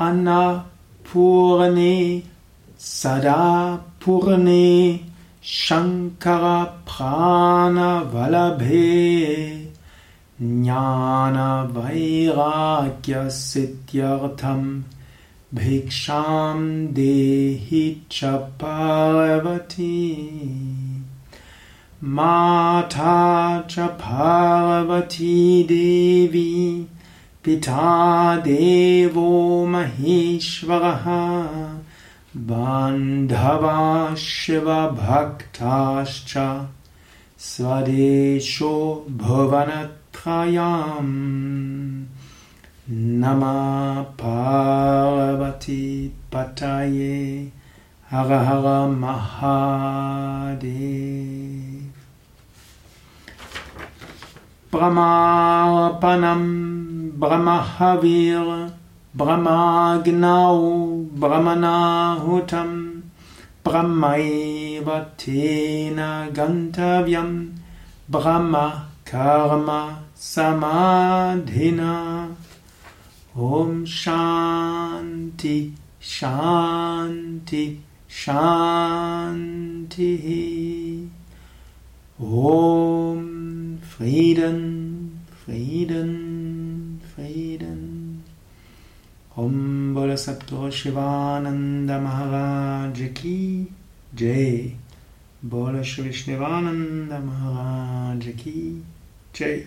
अन्नपूर्णे सदा पूर्णे शङ्करप्राणवलभे ज्ञानवैराग्यसिद्ध्यर्थम् भिक्षां देहि च पार्वती माता च पार्वती देवी पिता देवो महेश्वरः बान्धवा शिवभक्ताश्च स्वदेशो भुवनत्रयाम्। Parvati Pataye Hara Hara Mahadev Brahmagnau Brahmanahutam Brahmaivatena Gantavyam Brahma Karma Samadhina Om Shanti Shanti Shanti Om Frieden Frieden Sapto Shivananda Maharaj Ki Jai Bola Shri Vishnivananda Maharaj Ki Jai